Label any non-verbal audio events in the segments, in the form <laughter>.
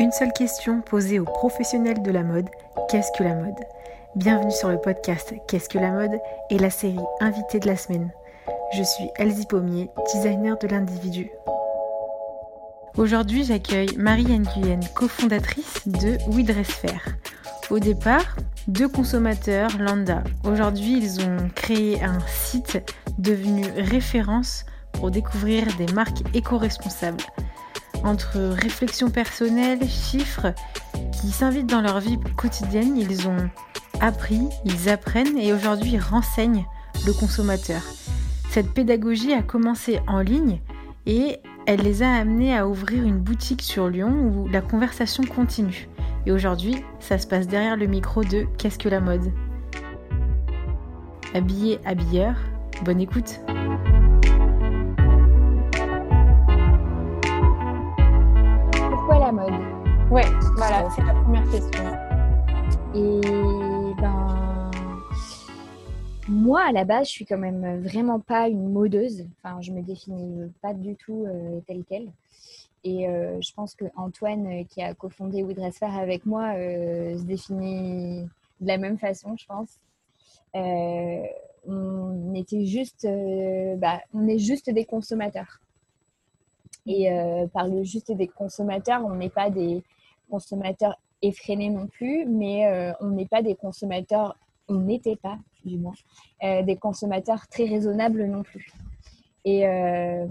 Une seule question posée aux professionnels de la mode, qu'est-ce que la mode? Bienvenue sur le podcast Qu'est-ce que la mode? et la série Invité de la semaine. Je suis Elsie Pommier, designer de l'individu. Aujourd'hui, j'accueille Marie Nguyen, cofondatrice de We Au départ, deux consommateurs lambda. Aujourd'hui, ils ont créé un site devenu référence pour découvrir des marques éco-responsables. Entre réflexion personnelle, chiffres qui s'invitent dans leur vie quotidienne, ils ont appris, ils apprennent et aujourd'hui renseignent le consommateur. Cette pédagogie a commencé en ligne et elle les a amenés à ouvrir une boutique sur Lyon où la conversation continue. Et aujourd'hui, ça se passe derrière le micro de Qu'est-ce que la mode? Habillé, habilleur, bonne écoute Ouais, voilà, c'est la première question. Et ben, moi, à la base, je suis quand même vraiment pas une modeuse. Enfin, je me définis pas du tout euh, telle qu'elle. Et euh, je pense que Antoine, euh, qui a cofondé We Dress Fair avec moi, se définit de la même façon, je pense. on était juste, bah, on est juste des consommateurs. Et par le juste des consommateurs, on n'est pas des, consommateurs effrénés non plus, mais euh, on n'est pas des consommateurs, on n'était pas du moins, euh, des consommateurs très raisonnables non plus. Et, euh,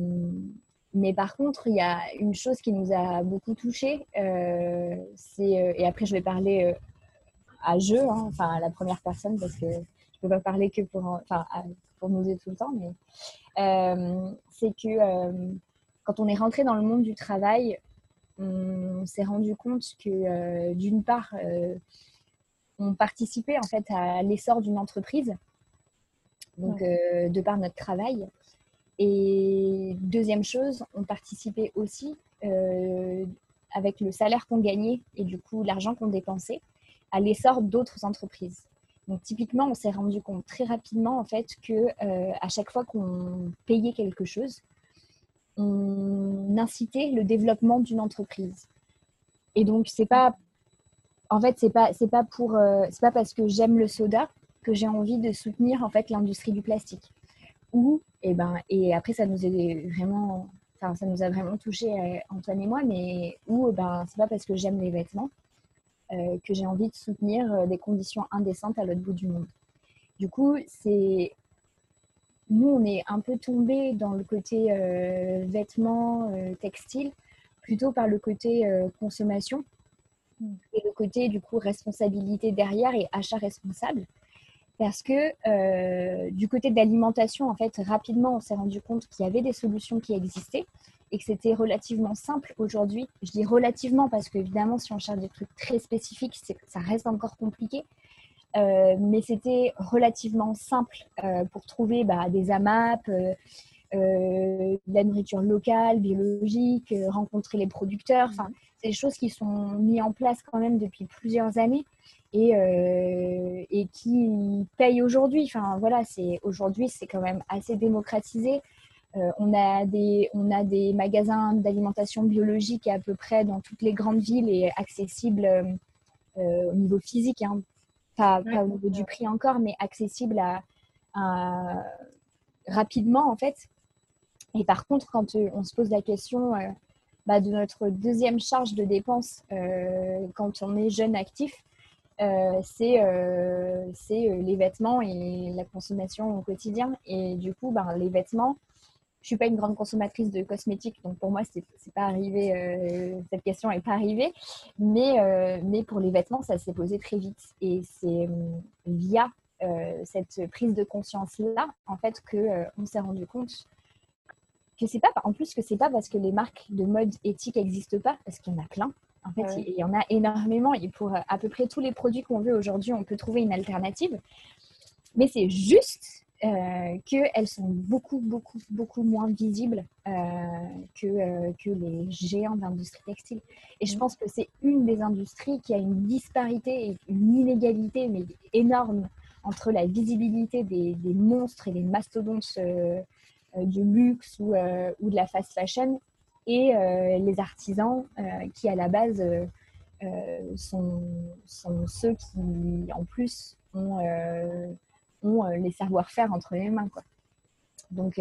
mais par contre, il y a une chose qui nous a beaucoup touchés, et après je vais parler à jeu, hein, enfin à la première personne, parce que je ne peux pas parler que pour, enfin, pour nous tout le temps, mais c'est que quand on est rentré dans le monde du travail, on s'est rendu compte que euh, d'une part, euh, on participait en fait à l'essor d'une entreprise, donc euh, de par notre travail. Et deuxième chose, on participait aussi avec le salaire qu'on gagnait et du coup l'argent qu'on dépensait à l'essor d'autres entreprises. Donc typiquement, on s'est rendu compte très rapidement en fait que à chaque fois qu'on payait quelque chose, on incitait le développement d'une entreprise. Et donc, c'est pas. En fait, c'est pas, c'est pas pour. Euh, c'est pas parce que j'aime le soda que j'ai envie de soutenir en fait l'industrie du plastique. Ou, et eh ben, et après, ça nous vraiment. Enfin, ça nous a vraiment touché euh, Antoine et moi, mais ou, eh ben, c'est pas parce que j'aime les vêtements euh, que j'ai envie de soutenir des conditions indécentes à l'autre bout du monde. Du coup, c'est nous, on est un peu tombé dans le côté euh, vêtements, euh, textiles, plutôt par le côté euh, consommation hmm. et le côté du coup responsabilité derrière et achat responsable. Parce que du côté de l'alimentation, en fait, rapidement, on s'est rendu compte qu'il y avait des solutions qui existaient et que c'était relativement simple aujourd'hui. Je dis relativement parce qu'évidemment, si on cherche des trucs très spécifiques, ça reste encore compliqué. Euh, mais c'était relativement simple euh, pour trouver bah, des AMAP, euh, de la nourriture locale, biologique, rencontrer les producteurs. Enfin, c'est des choses qui sont mises en place quand même depuis plusieurs années et, et qui payent aujourd'hui. Enfin, voilà, c'est aujourd'hui, c'est quand même assez démocratisé. on, a des, on a des magasins d'alimentation biologique à peu près dans toutes les grandes villes et accessibles au niveau physique. Hein, pas, au niveau du prix encore, mais accessible à, rapidement en fait. Et par contre, quand euh, on se pose la question euh, bah, de notre deuxième charge de dépenses euh, quand on est jeune actif, c'est les vêtements et la consommation au quotidien. Et du coup, bah, les vêtements, je suis pas une grande consommatrice de cosmétiques, donc pour moi, c'est pas arrivé, euh, cette question n'est pas arrivée. Mais, euh, mais pour les vêtements, ça s'est posé très vite. Et c'est euh, via cette prise de conscience-là, en fait, qu'on on s'est rendu compte que c'est pas, en plus, que c'est pas parce que les marques de mode éthique n'existent pas, parce qu'il y en a plein. En fait, il y en a énormément. Et pour à peu près tous les produits qu'on veut aujourd'hui, on peut trouver une alternative. Mais c'est juste euh, qu'elles sont beaucoup, beaucoup, beaucoup moins visibles euh, que, euh, que les géants d'industrie textile. Et je mm. pense que c'est une des industries qui a une disparité et une inégalité mais énorme entre la visibilité des, des monstres et des mastodontes du luxe ou, ou, de la fast fashion et les artisans qui, à la base, sont, sont, ceux qui, en plus, ont, ont les savoir-faire entre les mains. Quoi. Donc,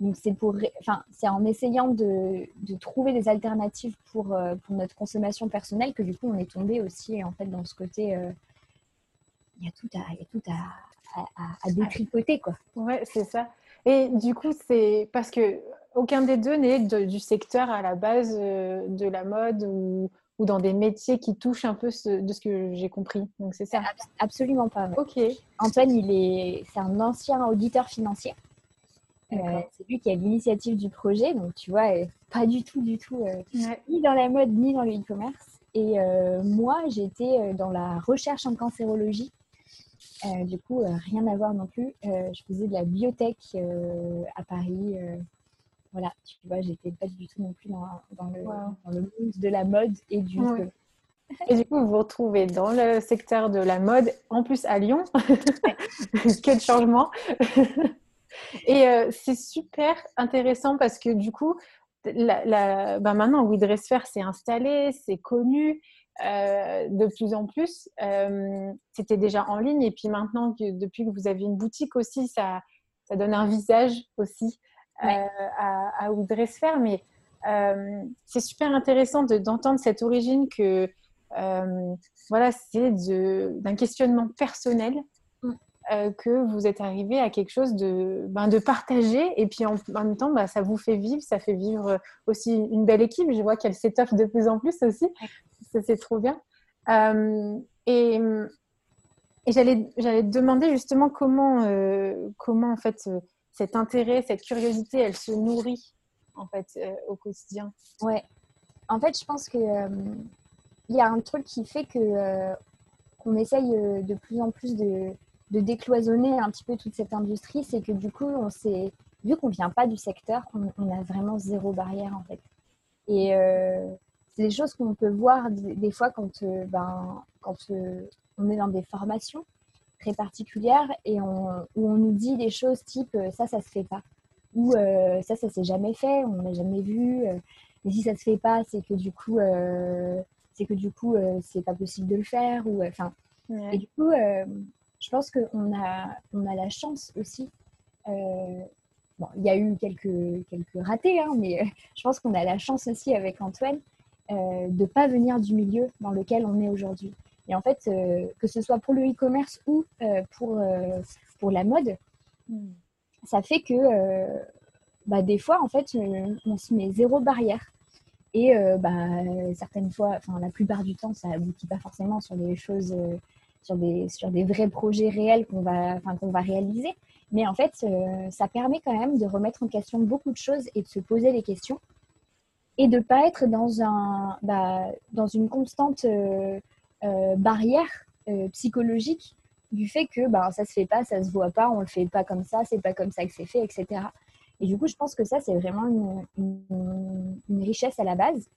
donc c'est pour, enfin, c'est en essayant de, de, trouver des alternatives pour, euh, pour notre consommation personnelle que du coup on est tombé aussi en fait dans ce côté. Euh, il y a tout à, y a tout à, à, à détricoter quoi. Ouais, c'est ça. Et du coup, c'est parce que aucun des deux n'est du secteur à la base euh, de la mode ou, ou, dans des métiers qui touchent un peu de ce que j'ai compris. Donc c'est ça. Absolument pas. Ok. Antoine, il est, c'est un ancien auditeur financier. Euh, c'est lui qui a l'initiative du projet, donc tu vois, pas du tout, du tout, euh, ni dans la mode, ni dans le e-commerce. Et euh, moi, j'étais dans la recherche en cancérologie. du coup, rien à voir non plus. je faisais de la biotech à Paris. Voilà, tu vois, j'étais pas du tout non plus dans, le, monde de la mode et du Et du coup, vous vous retrouvez dans le secteur de la mode, en plus à Lyon. <laughs> Quel changement et euh, c'est super intéressant parce que du coup, la, ben maintenant, WeDressFair s'est installé, c'est connu euh, de plus en plus. Euh, c'était déjà en ligne et puis maintenant, que, depuis que vous avez une boutique aussi, ça, ça donne un visage aussi à, à WeDressFair. Mais c'est super intéressant d'entendre cette origine que voilà, c'est d'un questionnement personnel euh, que vous êtes arrivé à quelque chose de, ben, de partagé et puis en, même temps, ben, ça vous fait vivre, ça fait vivre aussi une belle équipe. Je vois qu'elle s'étoffe de plus en plus aussi. Ça, c'est trop bien. Euh, et, et j'allais, j'allais te demander justement comment, euh, comment en fait cet intérêt, cette curiosité, elle se nourrit en fait au quotidien. Ouais. En fait, je pense que il y a un truc qui fait que qu'on essaye de plus en plus de décloisonner un petit peu toute cette industrie, c'est que du coup, on s'est, vu qu'on vient pas du secteur, on, a vraiment zéro barrière en fait. Et euh, c'est des choses qu'on peut voir des, fois quand, euh, ben, quand euh, on est dans des formations très particulières et on, où on nous dit des choses type ça, ça se fait pas. Ou ça, ça s'est jamais fait, on n'a jamais vu. et si ça se fait pas, c'est que du coup, c'est que du coup, c'est pas possible de le faire. Ou enfin, et du coup, je pense qu'on a, on a la chance aussi. Euh, bon, il y a eu quelques, quelques ratés, hein, mais euh, je pense qu'on a la chance aussi avec Antoine euh, de ne pas venir du milieu dans lequel on est aujourd'hui. Et en fait, que ce soit pour le e-commerce ou pour, pour la mode, hmm. ça fait que bah, des fois, en fait, on se met zéro barrière. Et bah, certaines fois, enfin la plupart du temps, ça aboutit pas forcément sur des choses sur des, sur des vrais projets réels qu'on va, qu'on va réaliser. Mais en fait, euh, ça permet quand même de remettre en question beaucoup de choses et de se poser des questions et de ne pas être dans, un, bah, dans une constante euh, euh, barrière psychologique du fait que bah, ça se fait pas, ça se voit pas, on le fait pas comme ça, c'est pas comme ça que c'est fait, etc. Et du coup, je pense que ça, c'est vraiment une, richesse à la base.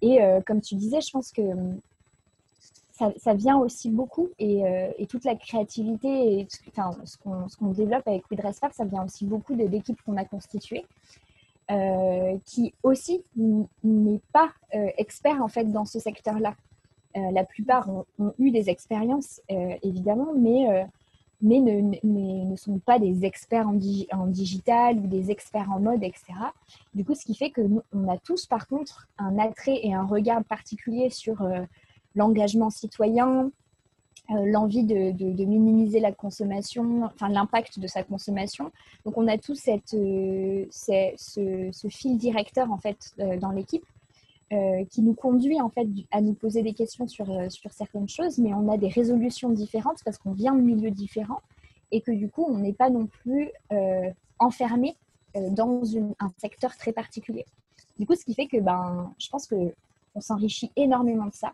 Et comme tu disais, je pense que ça, vient aussi beaucoup et, euh, toute la créativité et enfin, ce qu'on développe avec WeDressFair, ça vient aussi beaucoup de l'équipe qu'on a constituée. Euh, qui aussi n'est pas euh, expert en fait dans ce secteur-là. La plupart ont, eu des expériences évidemment, mais, mais ne, sont pas des experts en, digital ou des experts en mode, etc. Du coup, ce qui fait que nous, on a tous par contre un attrait et un regard particulier sur l'engagement citoyen, euh, l'envie de, minimiser la consommation, enfin l'impact de sa consommation. Donc on a euh, ce, fil directeur en fait euh, dans l'équipe qui nous conduit en fait à nous poser des questions sur, sur certaines choses, mais on a des résolutions différentes parce qu'on vient de milieux différents et que du coup on n'est pas non plus enfermé dans un secteur très particulier. Du coup, ce qui fait que ben, je pense que on s'enrichit énormément de ça.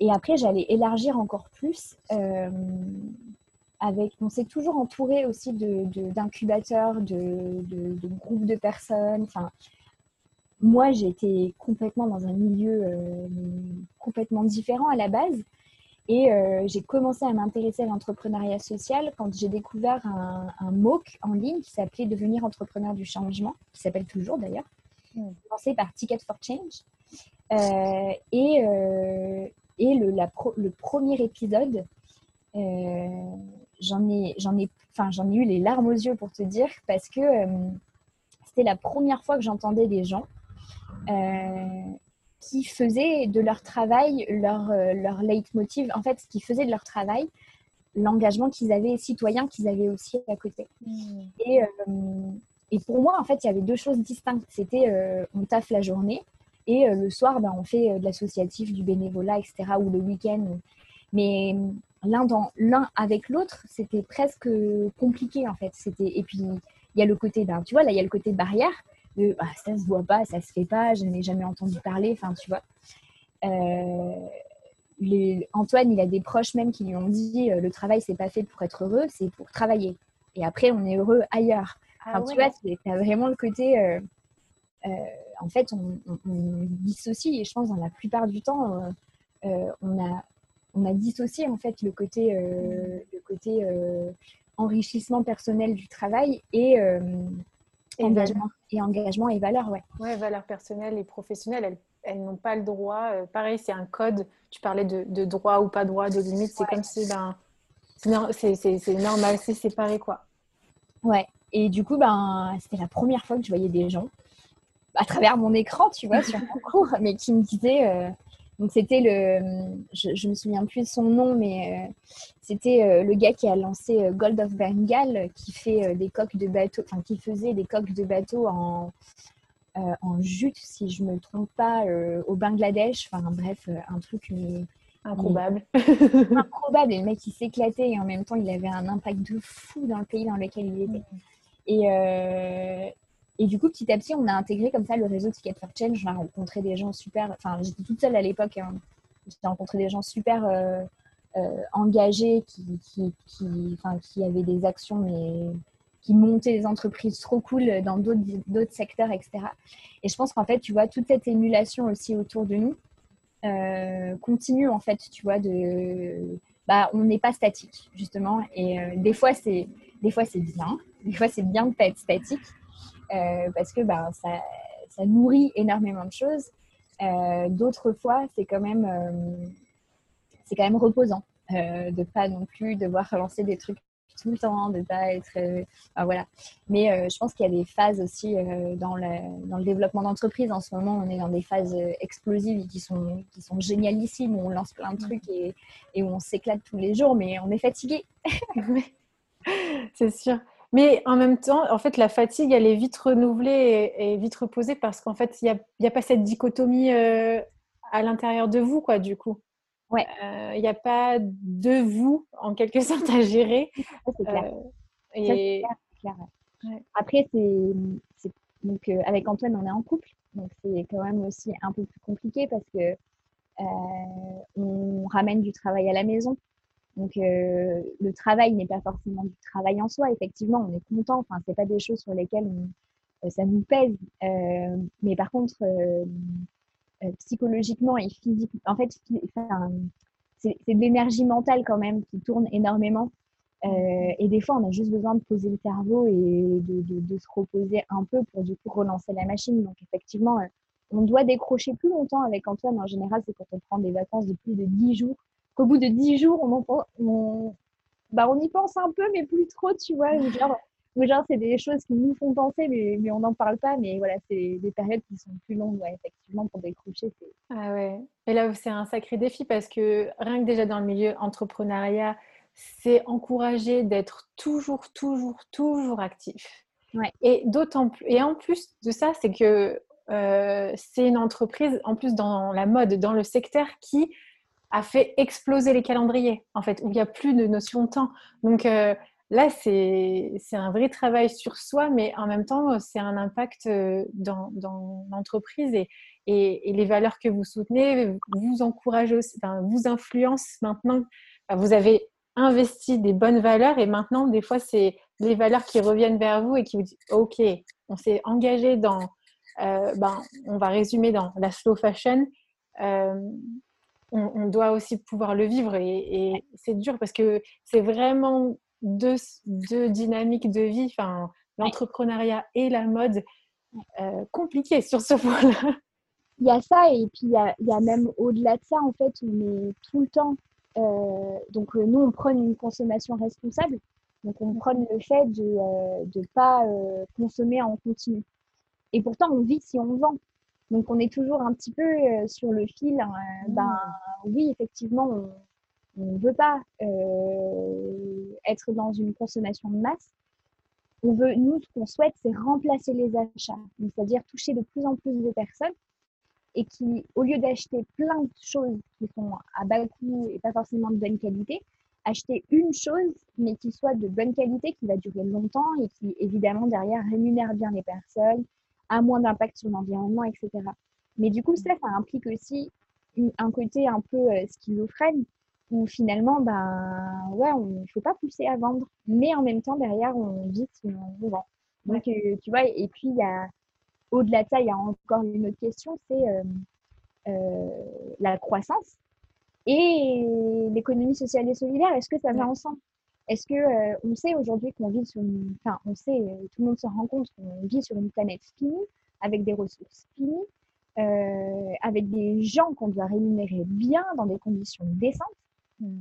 Et après, j'allais élargir encore plus. Euh, avec, on s'est toujours entouré aussi d'incubateurs, de, de, de, groupes de personnes. Enfin, moi, j'étais complètement dans un milieu euh, complètement différent à la base. Et euh, j'ai commencé à m'intéresser à l'entrepreneuriat social quand j'ai découvert un, un, MOOC en ligne qui s'appelait Devenir entrepreneur du changement, qui s'appelle toujours d'ailleurs. hmm. lancé par Ticket for Change. et et le, le premier épisode, j'en ai, j'en ai, enfin, j'en ai eu les larmes aux yeux pour te dire, parce que c'était la première fois que j'entendais des gens qui faisaient de leur travail leur, euh, leur leitmotiv, en fait, qui faisaient de leur travail l'engagement qu'ils avaient citoyen qu'ils avaient aussi à côté. Hmm. Et, euh, et, pour moi, en fait, il y avait deux choses distinctes. C'était euh, on taffe la journée et le soir, ben, on fait de l'associatif, du bénévolat, etc. ou le week-end. Mais l'un dans l'un avec l'autre, c'était presque compliqué en fait. C'était et puis il y a le côté, ben, tu vois, là il y a le côté barrière de bah, ça se voit pas, ça se fait pas, je n'ai jamais entendu parler, enfin tu vois. Euh, les, Antoine, il a des proches même qui lui ont dit euh, le travail c'est pas fait pour être heureux, c'est pour travailler. Et après on est heureux ailleurs. Ah tu vois, tu as vraiment le côté. Euh, en fait, on, dissocie et je pense dans la plupart du temps, on a on a dissocié en fait le côté le côté enrichissement personnel du travail et engagement et engagement et valeurs, ouais. Ouais, valeurs personnelles et professionnelles, elles, elles n'ont pas le droit. Euh, pareil, c'est un code. Tu parlais de, de, droit ou pas droit, de limite. C'est comme si ben, c'est normal, c'est séparé, quoi. Ouais. Et du coup, ben, c'était la première fois que je voyais des gens à travers mon écran, tu vois, sur mon <laughs> cours, mais qui me disaient. Euh, donc c'était le, je, je me souviens plus de son nom, mais euh, c'était euh, le gars qui a lancé euh, Gold of Bengal, qui fait des coques de bateau, enfin qui faisait des coques de bateau en, en jute, si je me trompe pas, au Bangladesh. Enfin bref, un truc improbable. <laughs> improbable. Et le mec il s'éclatait et en même temps il avait un impact de fou dans le pays dans lequel il était. Et, et du coup, petit à petit, on a intégré comme ça le réseau Ticket for Change. J'ai rencontré des gens super. Enfin, j'étais toute seule à l'époque. Hein. J'ai rencontré des gens super euh, euh, engagés qui, qui, qui, qui avaient des actions, mais qui montaient des entreprises trop cool dans d'autres secteurs, etc. Et je pense qu'en fait, tu vois, toute cette émulation aussi autour de nous euh, continue, en fait, tu vois, de. Bah, on n'est pas statique, justement. Et des fois, c'est des fois, c'est bien. Des fois, c'est bien de pas être statique. Euh, parce que ben, ça, ça, nourrit énormément de choses. Euh, d'autres fois, c'est quand même euh, c'est quand même reposant de pas non plus devoir relancer des trucs tout le temps, de pas être. voilà. Mais je pense qu'il y a des phases aussi dans, le, dans le développement d'entreprise. En ce moment, on est dans des phases explosives qui sont, qui sont génialissimes, où on lance plein de trucs et, et où on s'éclate tous les jours, mais on est fatigué. <laughs> C'est sûr. Mais en même temps, en fait, la fatigue, elle est vite renouvelée et, vite reposée parce qu'en fait, il n'y a, pas cette dichotomie euh, à l'intérieur de vous, quoi, du coup. Ouais. Euh, il n'y a pas de vous, en quelque <laughs> sorte, à gérer. c'est clair. Euh, et... clair, Après, c'est, donc, avec Antoine, on est en couple. Donc, c'est quand même aussi un peu plus compliqué parce que on ramène du travail à la maison. Donc, euh, le travail n'est pas forcément du travail en soi. Effectivement, on est content. Enfin, c'est pas des choses sur lesquelles euh, ça nous pèse. Euh, mais par contre, psychologiquement et physiquement, en fait, c'est de l'énergie mentale quand même qui tourne énormément. et des fois, on a juste besoin de poser le cerveau et de, de, se reposer un peu pour du coup relancer la machine. Donc, effectivement, on doit décrocher plus longtemps avec Antoine. En général, c'est quand on prend des vacances de plus de 10 jours au bout de dix jours, on, on, bah, on y pense un peu, mais plus trop, tu vois. Genre, genre c'est des choses qui nous font penser, mais, mais on n'en parle pas. Mais voilà, c'est des périodes qui sont plus longues, effectivement, pour décrocher. Ah ouais. Et là, c'est un sacré défi parce que rien que déjà dans le milieu entrepreneuriat, c'est encouragé d'être toujours, toujours, toujours actif. Ouais. Et d'autant plus, et en plus de ça, c'est que euh, c'est une entreprise, en plus dans la mode, dans le secteur qui a fait exploser les calendriers, en fait, où il n'y a plus de notion de temps. Donc euh, là, c'est un vrai travail sur soi, mais en même temps, c'est un impact euh, dans, dans l'entreprise et, et, les valeurs que vous soutenez vous encouragent vous influencent maintenant. vous avez investi des bonnes valeurs et maintenant, des fois, c'est les valeurs qui reviennent vers vous et qui vous disent, OK, on s'est engagé dans, euh, ben, on va résumer dans la slow fashion on, doit aussi pouvoir le vivre et, c'est dur parce que c'est vraiment deux, dynamiques de vie, enfin, l'entrepreneuriat et la mode compliqué sur ce <laughs> point-là. Il y a ça, et puis il y a, il y a même au-delà de ça, en fait, on est tout le temps. donc, nous, on prône une consommation responsable. Donc, on prône le fait de ne pas consommer en continu. Et pourtant, on vit si on vend. Donc, on est toujours un petit peu euh, sur le fil. Hein, euh, ben, mmh. oui, effectivement, on ne veut pas euh, être dans une consommation de masse. On veut, nous, ce qu'on souhaite, c'est remplacer les achats, c'est-à-dire toucher de plus en plus de personnes et qui, au lieu d'acheter plein de choses qui sont à bas coût et pas forcément de bonne qualité, acheter une chose, mais qui soit de bonne qualité, qui va durer longtemps et qui, évidemment, derrière, rémunère bien les personnes, a moins d'impact sur l'environnement, etc. Mais du coup, ça, ça implique aussi un côté un peu euh, schizophrène où finalement, ben, ouais, il ne faut pas pousser à vendre, mais en même temps, derrière, on vit on vend. Donc, euh, tu vois, et puis, il y a, au-delà de ça, il y a encore une autre question, c'est euh, la croissance et l'économie sociale et solidaire. Est-ce que ça va ensemble? Est-ce que euh, on sait aujourd'hui qu'on vit sur une, enfin, on sait, euh, tout le monde se rend compte qu'on vit sur une planète finie, avec des ressources finies, euh, avec des gens qu'on doit rémunérer bien dans des conditions décentes. Mm.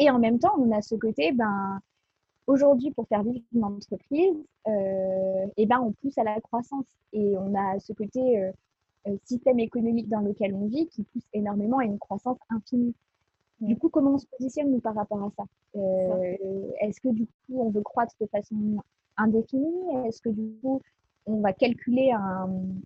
Et en même temps, on a ce côté, ben, aujourd'hui, pour faire vivre une entreprise, et eh ben, on pousse à la croissance. Et on a ce côté système économique dans lequel on vit qui pousse énormément à une croissance infinie. Du coup, comment on se positionne nous par rapport à ça? Euh, Est-ce que du coup, on veut croître de façon indéfinie? Est-ce que du coup, on va calculer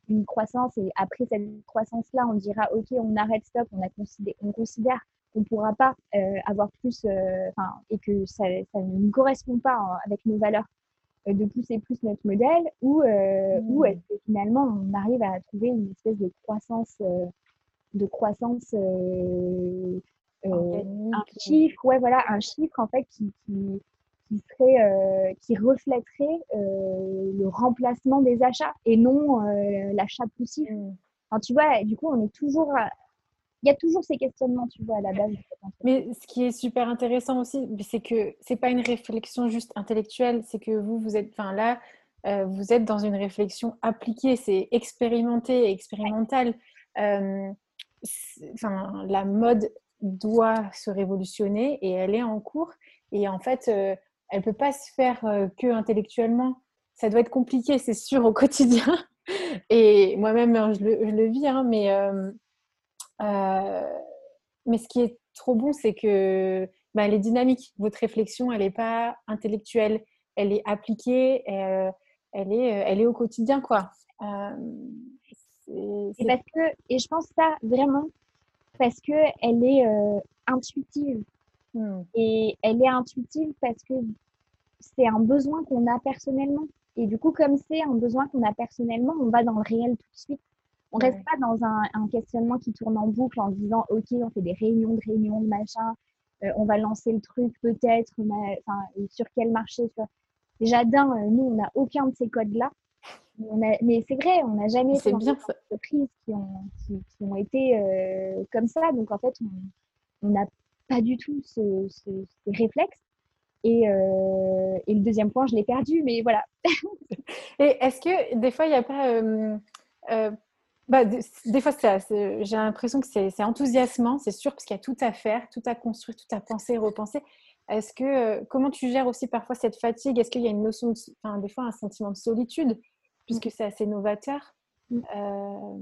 une croissance et après cette croissance-là, on dira OK, on arrête, stop, on, a considéré, on considère qu'on ne pourra pas euh, avoir plus euh, et que ça, ça, ne nous correspond pas hein, avec nos valeurs de pousser plus notre modèle ou, ou mmh. est-ce que finalement on arrive à trouver une espèce de croissance de croissance euh, un chiffre, ouais, voilà, un chiffre en fait qui, qui, qui serait, euh, qui reflèterait euh, le remplacement des achats et non l'achat poussif. Mm. Enfin, tu vois, du coup, on est toujours il y a toujours ces questionnements, tu vois, à la base. Mais ce qui est super intéressant aussi, c'est que c'est pas une réflexion juste intellectuelle, c'est que vous, vous êtes, enfin là, vous êtes dans une réflexion appliquée, c'est expérimenté, expérimental. enfin, la mode doit se révolutionner et elle est en cours. Et en fait, euh, elle ne peut pas se faire euh, que intellectuellement. Ça doit être compliqué, <laughs> c'est sûr, au quotidien. Et moi-même, hein, je, le, vis, hein, mais, euh, mais ce qui est trop bon, c'est que bah, elle est dynamique. Votre réflexion, elle n'est pas intellectuelle, elle est appliquée, elle, est, elle est au quotidien, quoi. et parce que, et je pense ça vraiment, parce qu'elle est euh, intuitive. Hmm. Et elle est intuitive parce que c'est un besoin qu'on a personnellement. Et du coup, comme c'est un besoin qu'on a personnellement, on va dans le réel tout de suite. On ne reste pas dans un, questionnement qui tourne en boucle en disant OK, on fait des réunions de réunions de machin, euh, on va lancer le truc peut-être, sur quel marché. Déjà, d'un, euh, nous, on n'a aucun de ces codes-là mais c'est vrai, on n'a jamais fait bien entreprises qui ont, qui, ont été euh, comme ça. Donc en fait, on n'a pas du tout ce, ce, ces réflexes. Et, euh, et, le deuxième point, je l'ai perdu, mais voilà. <laughs> et est-ce que des fois, il n'y a pas. Euh, bah, des, fois, j'ai l'impression que c'est enthousiasmant, c'est sûr, parce qu'il y a tout à faire, tout à construire, tout à penser, repenser. Est-ce que comment tu gères aussi parfois cette fatigue? Est-ce qu'il y a une notion, enfin, des fois, un sentiment de solitude? Puisque c'est assez novateur. Mm. Euh,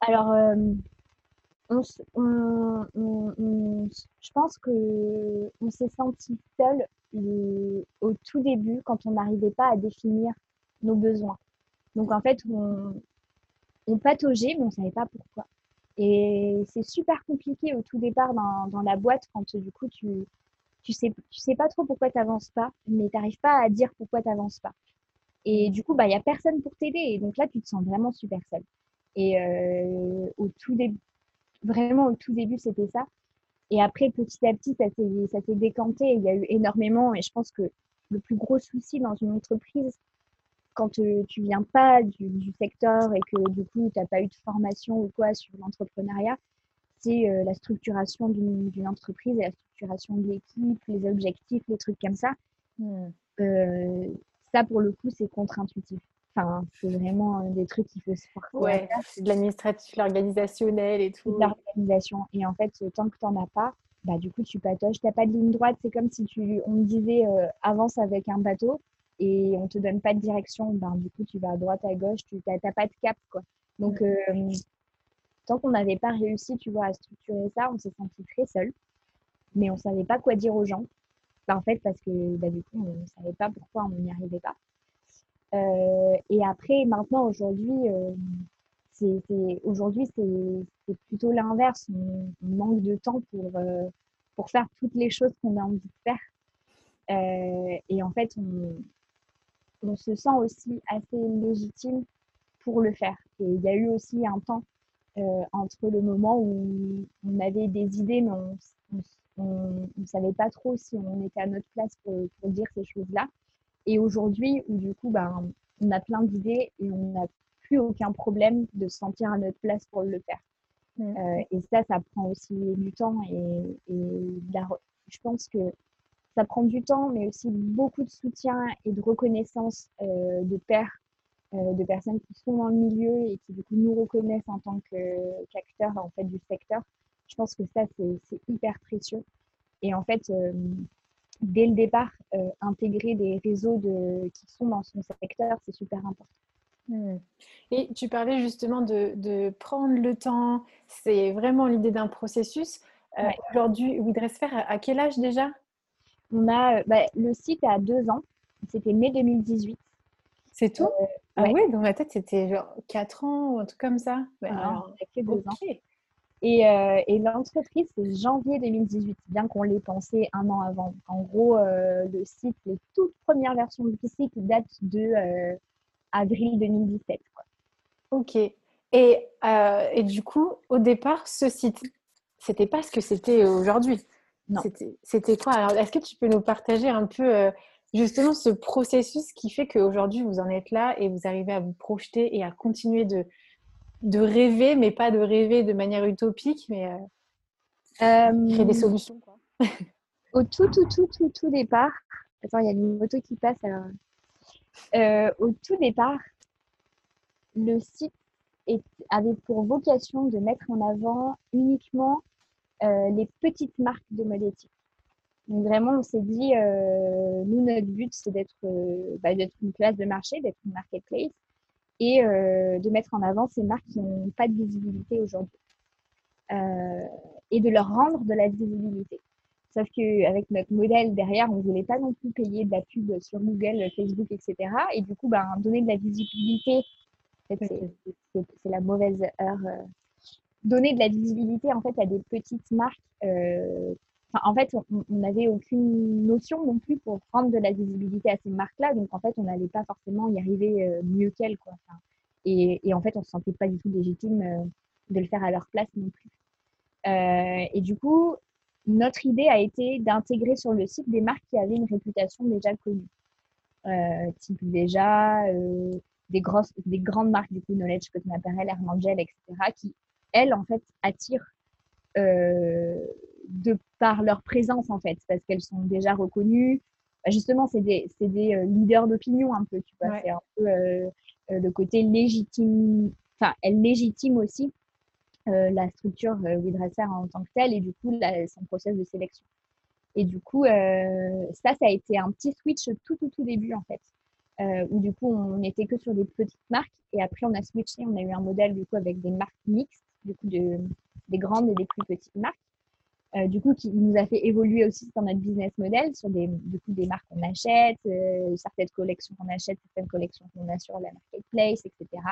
Alors, euh, je pense que on s'est senti seul au tout début quand on n'arrivait pas à définir nos besoins. Donc en fait, on, on pataugeait, mais on ne savait pas pourquoi. Et c'est super compliqué au tout départ dans, dans la boîte quand du coup tu tu sais tu sais pas trop pourquoi tu n'avances pas, mais tu n'arrives pas à dire pourquoi tu n'avances pas. Et du coup, bah, il n'y a personne pour t'aider. Et donc là, tu te sens vraiment super seul. Et euh, au tout début, vraiment au tout début, c'était ça. Et après, petit à petit, ça s'est décanté. Il y a eu énormément. Et je pense que le plus gros souci dans une entreprise, quand euh, tu viens pas du, secteur et que du coup, tu n'as pas eu de formation ou quoi sur l'entrepreneuriat, c'est euh, la structuration d'une entreprise et la structuration de l'équipe, les objectifs, les trucs comme ça. Euh, ça, pour le coup, c'est contre-intuitif. Enfin, c'est vraiment des trucs qu'il faut se forcer. Ouais, c'est de l'administratif, l'organisationnel et tout. L'organisation. Et en fait, tant que tu n'en as pas, bah, du coup, tu patoches. Tu n'as pas de ligne droite. C'est comme si tu, on me disait avance avec un bateau et on te donne pas de direction. Ben, du coup, tu vas à droite, à gauche. Tu n'as pas de cap. Quoi. Donc, tant qu'on n'avait pas réussi, tu vois, à structurer ça, on s'est senti très seul. Mais on ne savait pas quoi dire aux gens. Bah, en fait, parce que bah, du coup, on ne savait pas pourquoi on n'y arrivait pas. Euh, et après, maintenant, aujourd'hui, euh, c'est, aujourd'hui, c'est, plutôt l'inverse. On, manque de temps pour, euh, pour faire toutes les choses qu'on a envie de faire. et en fait, on, on se sent aussi assez légitime pour le faire. Et il y a eu aussi un temps entre le moment où on avait des idées, mais on, on ne savait pas trop si on était à notre place pour, pour dire ces choses-là. Et aujourd'hui, où du coup, ben, on a plein d'idées et on n'a plus aucun problème de se sentir à notre place pour le faire. Euh, et ça, ça prend aussi du temps. Et, et je pense que ça prend du temps, mais aussi beaucoup de soutien et de reconnaissance euh, de pairs, euh, de personnes qui sont dans le milieu et qui du coup nous reconnaissent en tant qu'acteurs en fait du secteur. Je pense que ça, c'est hyper précieux. Et en fait, dès le départ, euh, intégrer des réseaux de, qui sont dans son secteur, c'est super important. Hmm. Et tu parlais justement de, prendre le temps, c'est vraiment l'idée d'un processus. Euh, Aujourd'hui, Widresfer, à quel âge déjà? On a bah, le site à deux ans, c'était mai 2018. C'est tout? Euh, Ah oui, dans ma tête, c'était genre 4 ans ou un truc comme ça. Bah, alors, a que deux ans. Euh, et, l'entreprise, c'est janvier 2018, bien qu'on l'ait pensé un an avant. En gros, euh, le site, les toutes premières versions du site datent de euh, avril 2017. Ok. Et, et, du coup, au départ, ce site, c'était pas ce que c'était aujourd'hui. Non. C'était quoi? Alors, est-ce que tu peux nous partager un peu justement ce processus qui fait qu'aujourd'hui, vous en êtes là et vous arrivez à vous projeter et à continuer de, de rêver, mais pas de rêver de manière utopique, mais euh, euh, créer des solutions. Quoi. au tout, tout, tout, tout, tout départ, attends, il y a une moto qui passe alors. Euh, au tout départ, le site avait pour vocation de mettre en avant uniquement les petites marques de mode éthique. Donc vraiment, on s'est dit, nous, notre but, c'est d'être bah, une place de marché, d'être une marketplace et euh, de mettre en avant ces marques qui n'ont pas de visibilité aujourd'hui euh, et de leur rendre de la visibilité. Sauf qu'avec notre modèle derrière, on ne voulait pas non plus payer de la pub sur Google, Facebook, etc. Et du coup, ben, donner de la visibilité, c'est la mauvaise heure. Euh, donner de la visibilité en fait à des petites marques en fait, on n'avait aucune notion non plus pour prendre de la visibilité à ces marques-là. Donc, en fait, on n'allait pas forcément y arriver euh, mieux qu'elles. Quoi. et, en fait, on ne se sentait pas du tout légitime euh, de le faire à leur place non plus. Euh, et du coup, notre idée a été d'intégrer sur le site des marques qui avaient une réputation déjà connue. type déjà, des, grosses, des grandes marques du coup, Knowledge, Cotton Apparel, Hermangel, etc., qui, elles, en fait, attirent de par leur présence en fait, parce qu'elles sont déjà reconnues. Bah, justement, c'est des, des euh, leaders d'opinion un peu, tu vois. C'est un peu euh, euh, le côté légitime, enfin, elle légitime aussi la structure WeDresser en tant que telle et du coup son process de sélection. Et du coup, ça, ça a été un petit switch tout, tout, tout début en fait. où du coup on n'était que sur des petites marques et après on a switché, on a eu un modèle du coup avec des marques mixtes, du coup de, des grandes et des plus petites marques. Euh, du coup, qui nous a fait évoluer aussi dans notre business model sur des, du coup, des marques qu'on achète, euh, certaines collections qu'on achète, certaines collections qu'on a sur la marketplace, etc.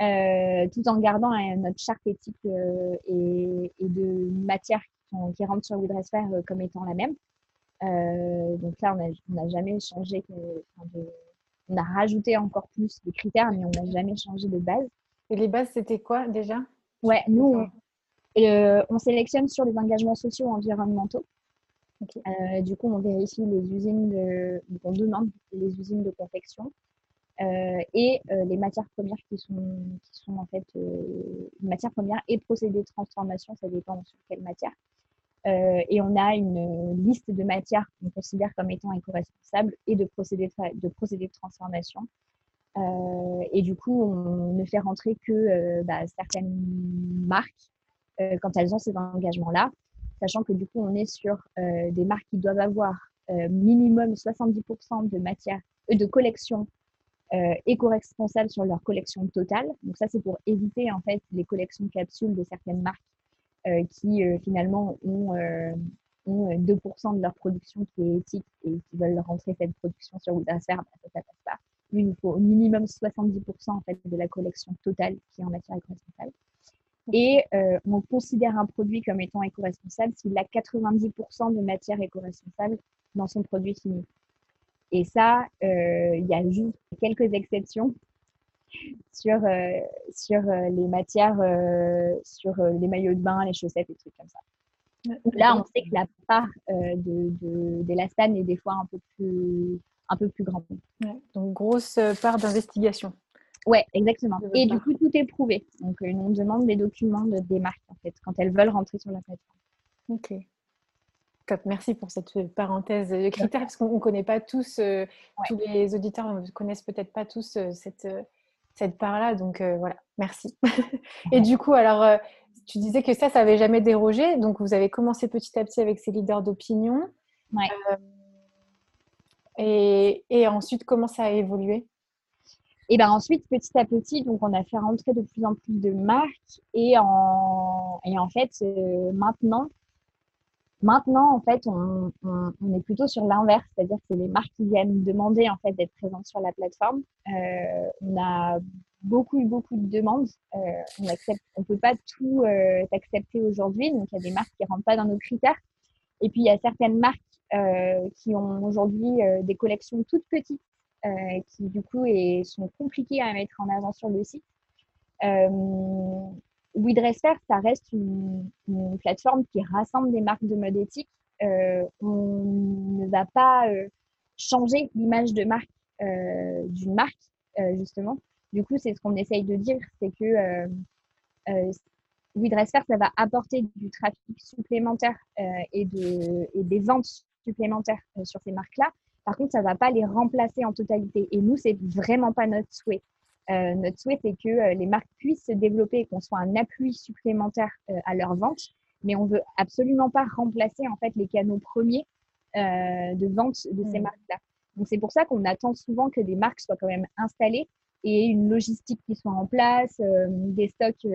Euh, tout en gardant notre charte éthique et, de matière qui, rentre sur WeDressFair comme étant la même. donc là, on n'a jamais changé. on a rajouté encore plus de critères, mais on n'a jamais changé de base. Et les bases, c'était quoi déjà? Ouais, nous, euh, on sélectionne sur les engagements sociaux environnementaux. Euh, du coup, on vérifie les usines de, on demande les usines de confection euh, et les matières premières qui sont, en fait matières premières et procédés de transformation, ça dépend sur quelle matière. et on a une liste de matières qu'on considère comme étant éco-responsables et de procédés de, de transformation et du coup, on ne fait rentrer que bah, certaines marques quand elles ont ces engagements-là, sachant que du coup, on est sur des marques qui doivent avoir minimum 70% de matière, de collection euh, éco-responsables sur leur collection totale. Donc ça, c'est pour éviter en fait les collections capsules de certaines marques euh, qui euh, finalement ont, ont 2% de leur production qui est éthique et qui veulent rentrer cette production sur Woodasfer, bah, ça, ça passe pas. il nous faut au minimum 70% en fait de la collection totale qui est en matière éco-responsable. Et on considère un produit comme étant éco-responsable s'il a 90% de matière éco-responsable dans son produit fini. Et ça, euh, il y a juste quelques exceptions sur, euh, sur euh, les matières, sur les maillots de bain, les chaussettes, et trucs comme ça. Là, on sait que la part de, de d'élastane est des fois un peu plus, un peu plus grande. donc, grosse part d'investigation. Ouais, exactement. Et du coup, tout est prouvé. Donc, on demande des documents de, des marques, en fait, quand elles veulent rentrer sur la plateforme. Ok. Merci pour cette euh, parenthèse de critères, parce qu'on ne connaît pas tous, euh, tous les auditeurs ne connaissent peut-être pas tous euh, cette, cette part-là. Donc voilà, merci. <laughs> et du coup, alors, tu disais que ça, ça n'avait jamais dérogé. Donc vous avez commencé petit à petit avec ces leaders d'opinion. Ouais. Et, et, ensuite, comment ça a évolué? Et ben ensuite, petit à petit, donc on a fait rentrer de plus en plus de marques et en, et en fait, maintenant, Maintenant, en fait, on, est plutôt sur l'inverse, c'est-à-dire que c'est les marques qui viennent demander en fait d'être présentes sur la plateforme. Euh, on a beaucoup beaucoup de demandes. Euh, on accepte, on peut pas tout euh, accepter aujourd'hui, donc il y a des marques qui rentrent pas dans nos critères. Et puis il y a certaines marques qui ont aujourd'hui des collections toutes petites, qui du coup est, sont compliquées à mettre en avant sur le site. WeDresser, ça reste une, plateforme qui rassemble des marques de mode éthique. Euh, on ne va pas euh, changer l'image de marque euh, d'une marque, justement. Du coup, c'est ce qu'on essaye de dire, c'est que WeDresser, ça va apporter du trafic supplémentaire et, de, et des ventes supplémentaires sur ces marques-là. Par contre, ça ne va pas les remplacer en totalité. Et nous, c'est vraiment pas notre souhait. Euh, notre souhait, c'est que euh, les marques puissent se développer et qu'on soit un appui supplémentaire euh, à leur vente, mais on veut absolument pas remplacer en fait les canaux premiers de vente de ces mmh. marques-là. Donc c'est pour ça qu'on attend souvent que des marques soient quand même installées et une logistique qui soit en place, des stocks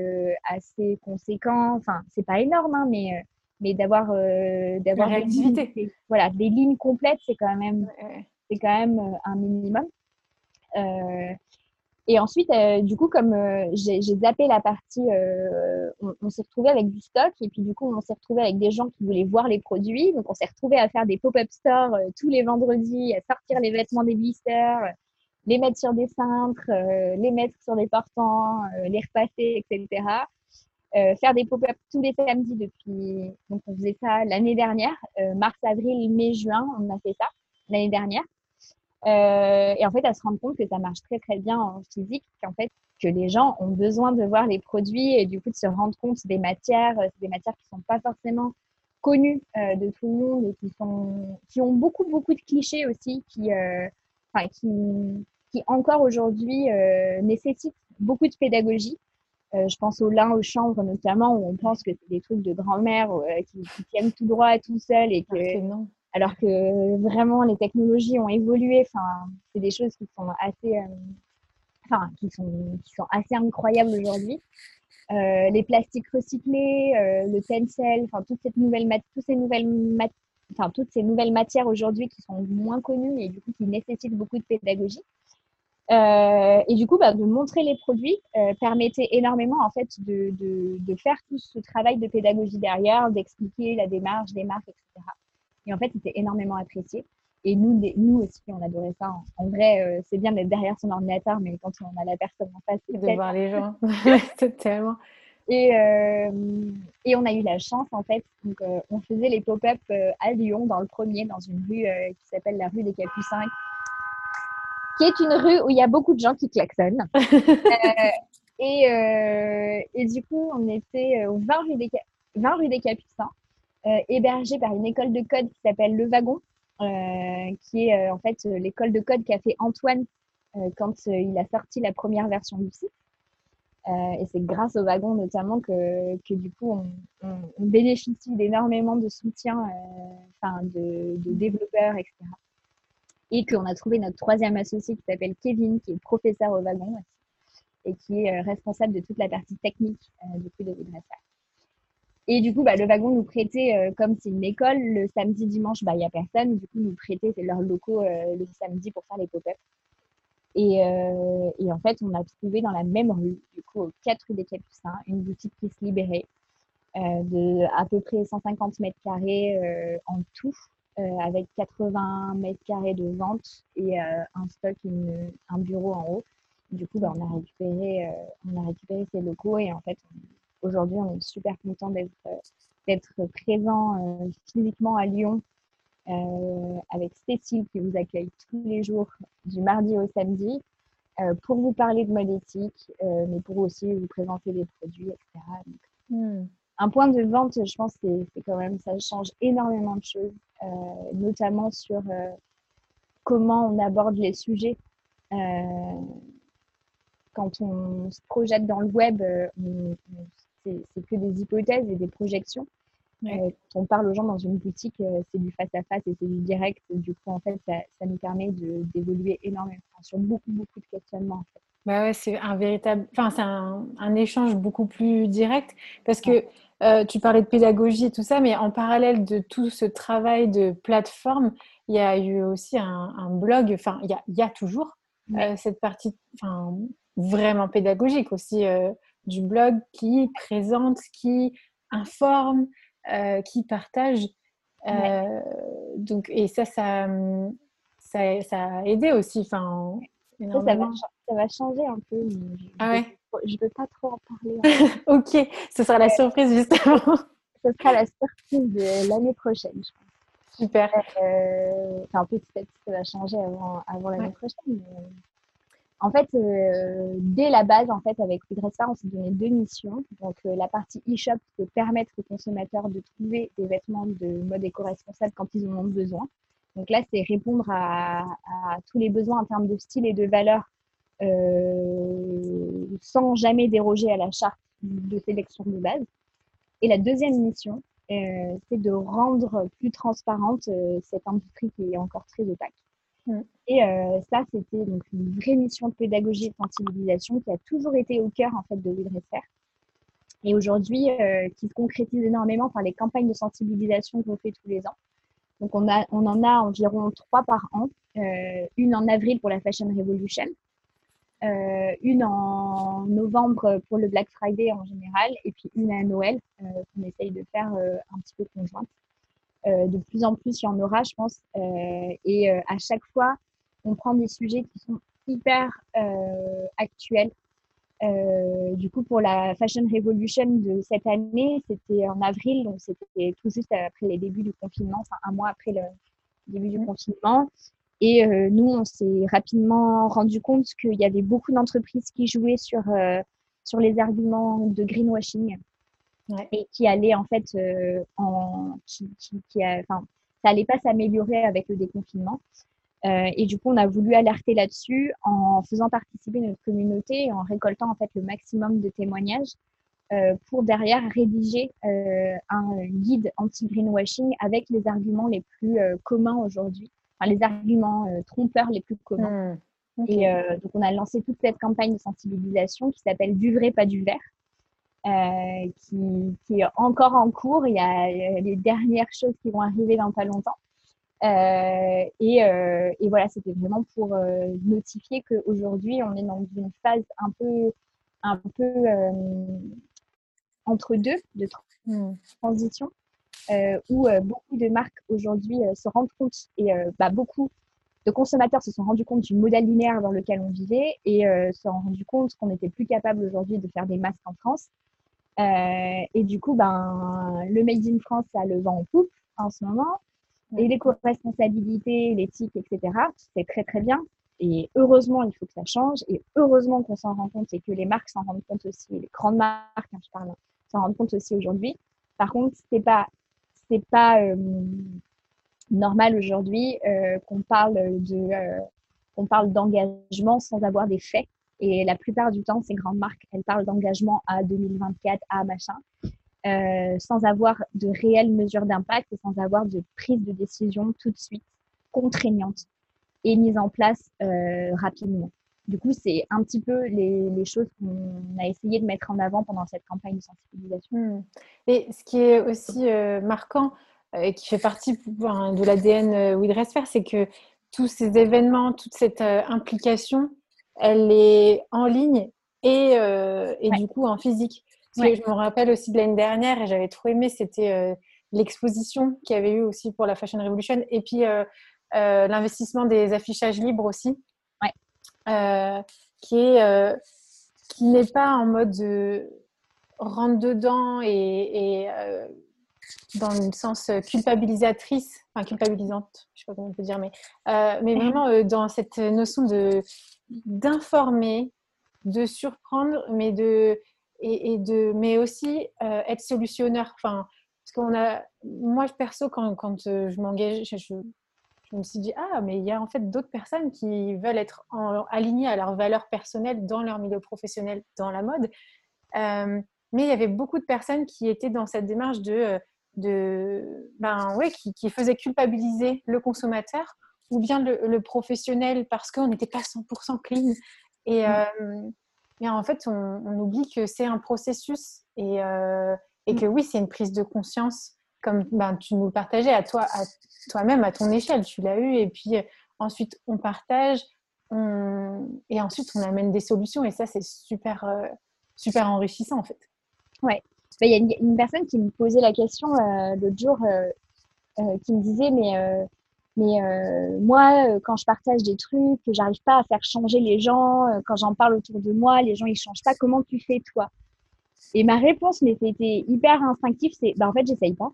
assez conséquents. Enfin, c'est pas énorme, hein, mais mais d'avoir d'avoir des, voilà, des lignes complètes, c'est quand même c'est quand même un minimum. Euh, et ensuite, euh, du coup, comme euh, j'ai zappé la partie, euh, on, s'est retrouvé avec du stock et puis du coup, on s'est retrouvé avec des gens qui voulaient voir les produits. Donc, on s'est retrouvé à faire des pop-up stores tous les vendredis, à sortir les vêtements des blisters, les mettre sur des cintres, les mettre sur des portants, les repasser, etc. faire des pop-up tous les samedis depuis. Donc, on faisait ça l'année dernière, mars, avril, mai, juin, on a fait ça l'année dernière. Euh, et en fait, à se rendre compte que ça marche très très bien en physique, qu'en fait, que les gens ont besoin de voir les produits et du coup de se rendre compte des matières, euh, des matières qui sont pas forcément connues euh, de tout le monde et qui sont, qui ont beaucoup beaucoup de clichés aussi, qui, enfin, qui, qui encore aujourd'hui nécessitent beaucoup de pédagogie. Je pense au lin, aux chambres notamment, où on pense que c'est des trucs de grand-mère qui, qui, tiennent tout droit tout seul et que non alors que vraiment les technologies ont évolué. Enfin, c'est des choses qui sont assez, euh, enfin, qui sont, qui sont assez incroyables aujourd'hui. Euh, les plastiques recyclés, euh, le tencel, enfin toutes ces nouvelles, toutes ces nouvelles, enfin toutes ces nouvelles matières aujourd'hui qui sont moins connues et du coup qui nécessitent beaucoup de pédagogie. Et du coup, bah, de montrer les produits permettait énormément en fait de, de, de, faire tout ce travail de pédagogie derrière, d'expliquer la démarche des marques, etc. Et en fait, c'était énormément apprécié. Et nous, nous aussi, on adorait ça. En vrai, euh, c'est bien d'être derrière son ordinateur, mais quand on a la personne en face, c'est de voir les gens. <laughs> tellement. Et, euh, et on a eu la chance, en fait. Donc, euh, on faisait les pop-up à Lyon, dans le premier, dans une rue qui s'appelle la rue des Capucins, qui est une rue où il y a beaucoup de gens qui klaxonnent. <laughs> et, et, du coup, on était au 20 rue des, 20 rue des Capucins. Euh, hébergé par une école de code qui s'appelle Le Wagon, euh, qui est euh, en fait l'école de code qu'a fait Antoine quand il a sorti la première version du site. et c'est grâce au wagon notamment que, que du coup on, bénéficie d'énormément de soutien enfin de, de, développeurs, etc. Et qu'on a trouvé notre troisième associé qui s'appelle Kevin, qui est professeur au wagon et qui est responsable de toute la partie technique du coup de WeDresser. Et du coup, bah, le wagon nous prêtait, euh, comme c'est une école, le samedi, dimanche, bah, il n'y a personne. Du coup, nous prêtait leurs locaux euh, le samedi pour faire les pop-up. Et, euh, en fait, on a trouvé dans la même rue, du coup, aux 4 rue des Capucins, une boutique qui se libérait de à peu près 150 mètres carrés en tout, avec 80 mètres carrés de vente et un stock, une, un bureau en haut. Du coup, bah, on, a récupéré, on a récupéré ces locaux et en fait, Aujourd'hui, on est super content d'être euh, présent euh, physiquement à Lyon euh, avec Cécile qui vous accueille tous les jours du mardi au samedi pour vous parler de mode éthique, mais pour aussi vous présenter des produits, etc. Un point de vente, je pense, c'est quand même, ça change énormément de choses, notamment sur comment on aborde les sujets quand on se projette dans le web, c'est que des hypothèses et des projections. Euh, quand on parle aux gens dans une boutique, euh, c'est du face à face et c'est du direct. du coup, en fait, ça, nous permet d'évoluer énormément sur beaucoup, beaucoup de questionnements. Bah ouais, c'est un véritable, enfin, c'est un, échange beaucoup plus direct parce que euh, tu parlais de pédagogie et tout ça, mais en parallèle de tout ce travail de plateforme, il y a eu aussi un, blog, enfin, il y a, toujours cette partie, enfin, vraiment pédagogique aussi du blog qui présente, qui informe, euh, qui partage. Euh, donc, et ça, ça, ça, ça, a aidé aussi. Enfin, ça, ça, va, changer un peu. Je, ah ouais Je ne veux pas trop en parler. <laughs> ok, ce sera la surprise justement. <laughs> ce sera la surprise de l'année prochaine, je pense. Super. Euh, enfin, petit à petit, ça va changer avant, avant l'année prochaine. En fait, euh, dès la base, en fait, avec Redressar, on s'est donné deux missions. Donc, euh, la partie e-shop, c'est permettre aux consommateurs de trouver des vêtements de mode éco-responsable quand ils en ont besoin. Donc là, c'est répondre à, tous les besoins en termes de style et de valeur euh, sans jamais déroger à la charte de sélection de base. Et la deuxième mission, c'est de rendre plus transparente cette industrie qui est encore très opaque. Mm. Et euh, ça, c'était donc une vraie mission de pédagogie et de sensibilisation qui a toujours été au cœur en fait de Redresser. Et aujourd'hui, euh, qui se concrétise énormément par les campagnes de sensibilisation qu'on fait tous les ans. Donc on, a, on en a environ trois par an. Euh, une en avril pour la Fashion Revolution, une en novembre pour le Black Friday en général, et puis une à Noël qu'on essaye de faire un petit peu conjointe. Euh, de plus en plus, il y en aura, je pense. Euh, et euh, à chaque fois, on prend des sujets qui sont hyper actuels. du coup, pour la Fashion Revolution de cette année, c'était en avril, donc c'était tout juste après les débuts du confinement, enfin un mois après le début du confinement. Et nous, on s'est rapidement rendu compte qu'il y avait beaucoup d'entreprises qui jouaient sur, sur les arguments de greenwashing. Et qui allait en fait euh, en qui, qui, ça allait pas s'améliorer avec le déconfinement. Euh, et du coup on a voulu alerter là-dessus en faisant participer notre communauté et en récoltant en fait le maximum de témoignages euh, pour derrière rédiger un guide anti-greenwashing avec les arguments les plus communs aujourd'hui, enfin les arguments trompeurs les plus communs. Mmh. Et donc on a lancé toute cette campagne de sensibilisation qui s'appelle Du vrai, pas du vert. Euh, qui, qui, est encore en cours. Il y a les dernières choses qui vont arriver dans pas longtemps. Euh, et, euh, et, voilà, c'était vraiment pour notifier qu'aujourd'hui, on est dans une phase un peu, un peu entre deux de hmm. transition, où beaucoup de marques aujourd'hui se rendent compte, et bah, beaucoup de consommateurs se sont rendus compte du modèle linéaire dans lequel on vivait et se sont rendus compte qu'on n'était plus capable aujourd'hui de faire des masques en France euh, et du coup, ben, le Made in France, ça le vent en poupe en ce moment. Et l'éco-responsabilité, l'éthique, etc., c'est très très bien. Et heureusement, il faut que ça change. Et heureusement qu'on s'en rend compte et que les marques s'en rendent compte aussi, les grandes marques, hein, je parle, s'en rendent compte aussi aujourd'hui. Par contre, c'est pas, c'est pas euh, normal aujourd'hui euh, qu'on parle de on parle d'engagement sans avoir des faits. Et la plupart du temps, ces grandes marques, elles parlent d'engagement à 2024, à machin, euh, sans avoir de réelles mesures d'impact et sans avoir de prise de décision tout de suite contraignante et mise en place euh, rapidement. Du coup, c'est un petit peu les, choses qu'on a essayé de mettre en avant pendant cette campagne de sensibilisation. Hmm. Et ce qui est aussi euh, marquant et qui fait partie de l'ADN euh, c'est que tous ces événements, toute cette implication, elle est en ligne et, et du coup en physique. Parce que je me rappelle aussi de l'année dernière et j'avais trop aimé, c'était l'exposition qu'il y avait eu aussi pour la Fashion Revolution et puis l'investissement des affichages libres aussi. Euh, qui est euh, qui n'est pas en mode de rentre dedans et, euh, dans le sens culpabilisatrice, enfin culpabilisante, je sais pas comment on peut dire, mais, mais vraiment dans cette notion de d'informer, de surprendre, mais de et, de mais aussi être solutionneur. Enfin, parce qu'on a, moi perso quand, quand je m'engage, je, je me suis dit, ah, mais il y a en fait d'autres personnes qui veulent être alignées à leurs valeurs personnelles dans leur milieu professionnel, dans la mode. Euh, mais il y avait beaucoup de personnes qui étaient dans cette démarche de, de ben, ouais, qui, qui faisaient culpabiliser le consommateur ou bien le, professionnel parce qu'on n'était pas 100% clean. Et, mm. euh, en fait, on, oublie que c'est un processus et, euh, et que mm. oui, c'est une prise de conscience comme ben, tu nous partageais à toi, à toi-même, à ton échelle, tu l'as eu, et puis euh, ensuite on partage, et ensuite on amène des solutions, et ça c'est super, euh, super enrichissant en fait. Ouais. Ben, il y a une, personne qui me posait la question euh, l'autre jour, qui me disait, mais, mais moi, quand je partage des trucs, j'arrive pas à faire changer les gens, quand j'en parle autour de moi, les gens ils changent pas, comment tu fais toi? Et ma réponse, mais c'était hyper instinctif, c'est ben, en fait, j'essaye pas.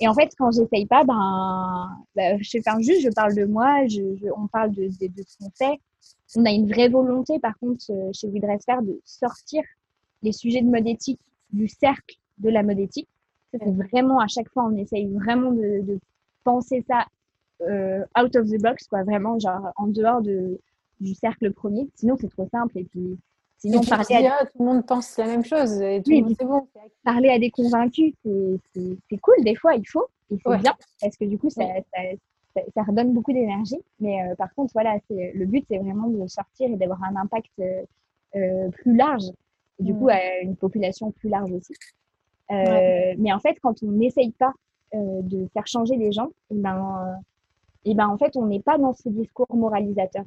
Et en fait, quand j'essaye pas, ben, ben, je un juste, je parle de moi, on parle de, de, ce qu'on fait. On a une vraie volonté, par contre, euh, chez We de sortir les sujets de mode éthique du cercle de la mode éthique. Vraiment, à chaque fois, on essaye vraiment de, penser ça euh, out of the box, quoi, vraiment, genre en dehors de, du cercle premier. Sinon, c'est trop simple. Et puis, Sinon, parler à... tout le monde pense la même chose et tout bon. Parler à des convaincus, c'est cool des fois, il faut, il faut bien, parce que du coup, ça, ça, ça, redonne beaucoup d'énergie. Mais euh, par contre, voilà, le but, c'est vraiment de sortir et d'avoir un impact euh, euh, plus large, et du coup, mm. à une population plus large aussi. Mais en fait, quand on n'essaye pas de faire changer les gens, et eh ben, et eh ben, en fait, on n'est pas dans ce discours moralisateur.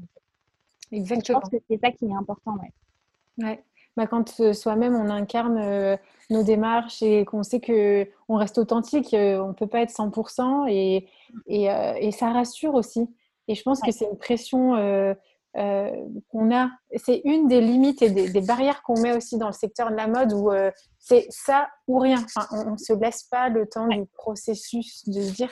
Exactement. Je pense que c'est ça qui est important, ouais. Ouais. Bah, quand euh, soi-même on incarne euh, nos démarches et qu'on sait qu'on reste authentique, euh, on ne peut pas être 100% et, et, et, ça rassure aussi. Et je pense que c'est une pression qu'on a. C'est une des limites et des, barrières qu'on met aussi dans le secteur de la mode où c'est ça ou rien. Enfin, on ne se laisse pas le temps du processus de se dire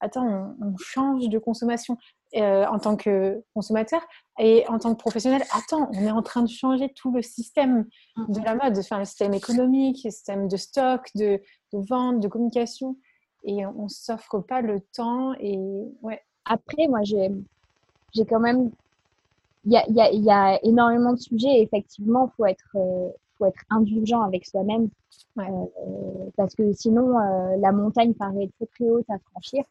attends, on, change de consommation. Euh, en tant que consommateur et en tant que professionnel, attends, on est en train de changer tout le système de la mode, enfin, le système économique, le système de stock, de, vente, de communication, et on ne s'offre pas le temps. Et ouais. Après, moi, j'ai, j'ai quand même, il y a, y, a, y a, énormément de sujets. effectivement, faut être, euh, faut être indulgent avec soi-même, euh, parce que sinon, la montagne paraît très très haute à franchir.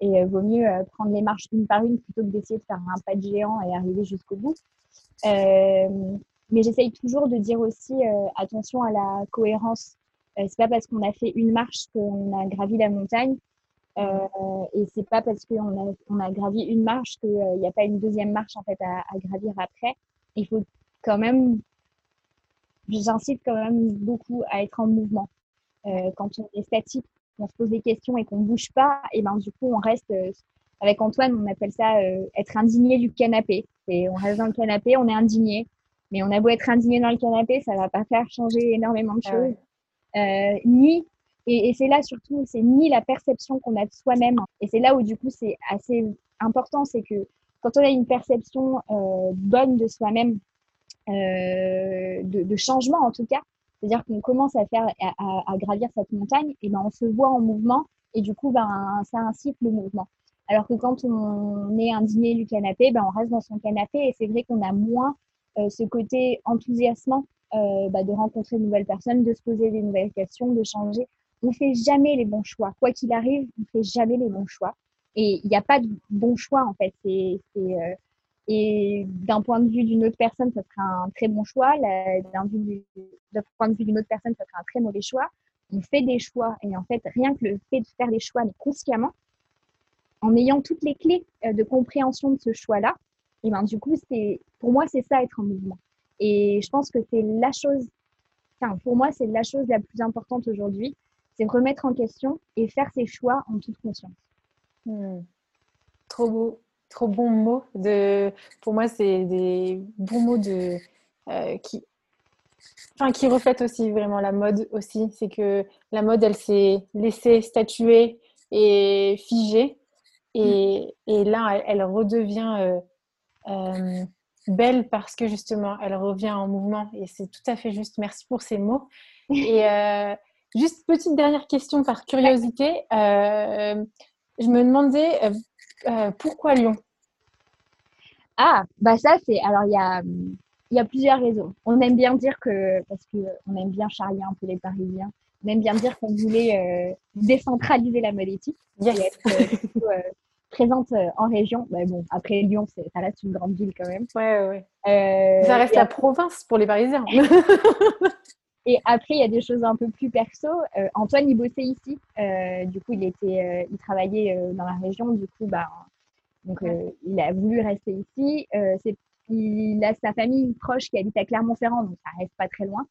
Et euh, vaut mieux euh, prendre les marches une par une plutôt que d'essayer de faire un pas de géant et arriver jusqu'au bout. Euh, mais j'essaye toujours de dire aussi attention à la cohérence. c'est pas parce qu'on a fait une marche qu'on a gravi la montagne. Euh, et c'est pas parce qu'on a, gravi une marche qu'il n'y a pas une deuxième marche en fait à, gravir après. Il faut quand même, j'incite quand même beaucoup à être en mouvement. Quand on est statique, on se pose des questions et qu'on bouge pas, et ben du coup on reste euh, avec Antoine, on appelle ça euh, être indigné du canapé. Et on reste dans le canapé, on est indigné, mais on a beau être indigné dans le canapé, ça va pas faire changer énormément de ah choses. Euh, ni et, c'est là surtout, c'est ni la perception qu'on a de soi-même. Et c'est là où du coup c'est assez important, c'est que quand on a une perception bonne de soi-même, de, de, changement en tout cas, c'est-à-dire qu'on commence à faire, à, gravir cette montagne, et ben on se voit en mouvement, et du coup, ben ça incite le mouvement. Alors que quand on est un dîner du canapé, ben, on reste dans son canapé et c'est vrai qu'on a moins ce côté enthousiasmant bah, de rencontrer de nouvelles personnes, de se poser des nouvelles questions, de changer. On fait jamais les bons choix. Quoi qu'il arrive, on fait jamais les bons choix. Et il n'y a pas de bon choix en fait. C'est, et d'un point de vue d'une autre personne, ça sera un très bon choix. D'un point de vue d'une autre personne, ça sera un très mauvais choix. On fait des choix et en fait, rien que le fait de faire des choix, mais consciemment, en ayant toutes les clés euh, de compréhension de ce choix-là, et ben du coup, c'est pour moi, c'est ça être en mouvement. Et je pense que c'est la chose, enfin pour moi, c'est la chose la plus importante aujourd'hui, c'est remettre en question et faire ses choix en toute conscience. Hmm. Trop beau trop bons mots. De, pour moi, c'est des bons mots de, euh, qui, enfin, qui reflètent aussi vraiment la mode aussi. C'est que la mode, elle s'est laissée statuer et figer. Et, mm. et là, elle, redevient euh, euh, belle parce que justement, elle revient en mouvement. Et c'est tout à fait juste. Merci pour ces mots. <laughs> Et juste petite dernière question par curiosité. je me demandais euh, pourquoi Lyon? Ah, bah ça c'est. Alors il y a, y a plusieurs raisons. On aime bien dire que parce que on aime bien charrier un peu les Parisiens. On aime bien dire qu'on voulait euh, décentraliser la mode éthique et être euh, présente en région. Bah, bon, après Lyon, ça reste une grande ville quand même. Ouais, ouais. ça reste la province pour les Parisiens. <laughs> Et après, il y a des choses un peu plus perso. Euh, Antoine, il bossait ici. Euh, du coup, il était, euh, il travaillait dans la région. Du coup, bah, donc, il a voulu rester ici. il a sa famille proche qui habite à Clermont-Ferrand, donc ça reste pas très loin.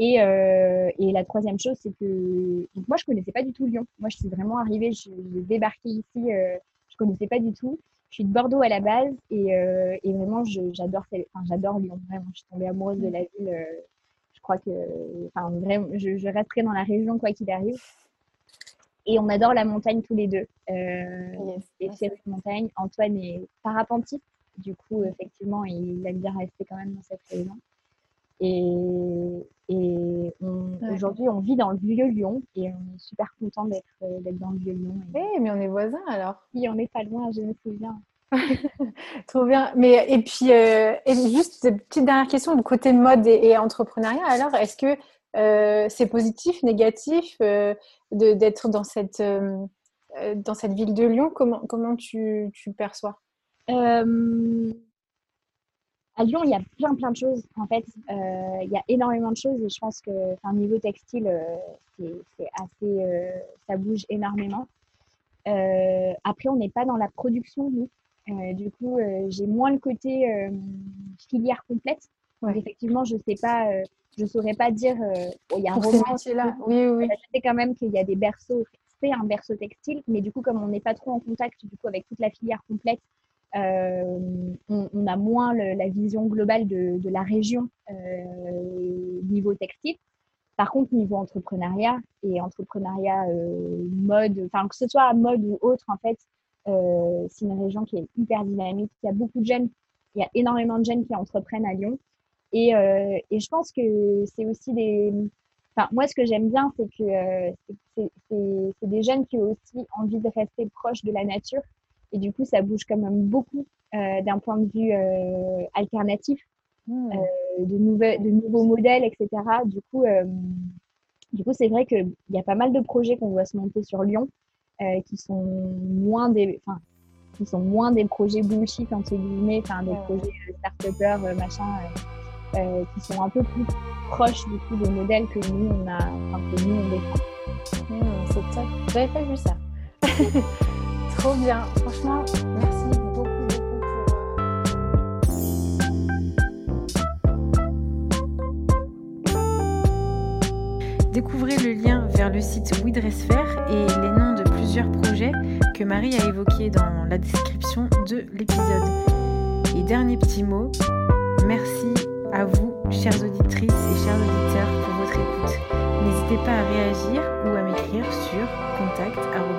Et, et, la troisième chose, c'est que donc moi, je connaissais pas du tout Lyon. Moi, je suis vraiment arrivée, j'ai débarqué ici, je connaissais pas du tout. Je suis de Bordeaux à la base et, et vraiment, j'adore enfin, j'adore Lyon. Vraiment, je suis tombée amoureuse de la ville crois que, enfin, vraiment, je, resterai dans la région quoi qu'il arrive. Et on adore la montagne tous les deux. Euh, et c'est montagne. Antoine est parapentiste. Du coup, effectivement, il aime bien rester quand même dans cette région. Et, et aujourd'hui, on vit dans le vieux Lyon et on est super content d'être dans le vieux Lyon. Oui, mais on est voisins alors. Oui, on n'est pas loin, je me souviens. Trop bien. Mais, et puis, euh, juste une petite dernière question du côté mode et, entrepreneuriat. Alors, est-ce que euh, c'est positif, négatif euh, d'être dans cette, dans cette ville de Lyon? Comment, comment tu, tu perçois? À Lyon, il y a plein, plein de choses. En fait, il y a énormément de choses et je pense que, niveau textile, c'est assez, ça bouge énormément. après, on n'est pas dans la production, nous. Euh, du coup, euh, j'ai moins le côté euh, filière complète. effectivement, je sais pas, je saurais pas dire. il y a un roman. là Oui, oui. Je sais quand même qu'il y a des berceaux. C'est un berceau textile, mais du coup, comme on n'est pas trop en contact du coup avec toute la filière complète, on, a moins la vision globale de, de la région niveau textile. Par contre, niveau entrepreneuriat et entrepreneuriat mode, enfin que ce soit mode ou autre, en fait, euh, c'est une région qui est hyper dynamique. Il y a beaucoup de jeunes, il y a énormément de jeunes qui entreprennent à Lyon. Et, euh, et je pense que c'est aussi des. Enfin, moi, ce que j'aime bien, c'est que euh, c'est des jeunes qui ont aussi envie de rester proches de la nature. Et du coup, ça bouge quand même beaucoup d'un point de vue alternatif, mmh. de, de nouveaux modèles, etc. Du coup, du coup c'est vrai qu'il y a pas mal de projets qu'on doit se monter sur Lyon. Euh, qui sont moins des, enfin, qui sont moins des projets bullshit entre guillemets, enfin des projets euh, start-upers, euh, machin, qui sont un peu plus proches du coup des modèles que nous on a, enfin, que nous on défend. Mmh, c'est top. J'avais pas vu ça. <laughs> Trop bien. Franchement, merci Découvrez le lien vers le site WeDressFair et les noms de plusieurs projets que Marie a évoqués dans la description de l'épisode. Et dernier petit mot, merci à vous, chères auditrices et chers auditeurs, pour votre écoute. N'hésitez pas à réagir ou à m'écrire sur contact.elziponi.com.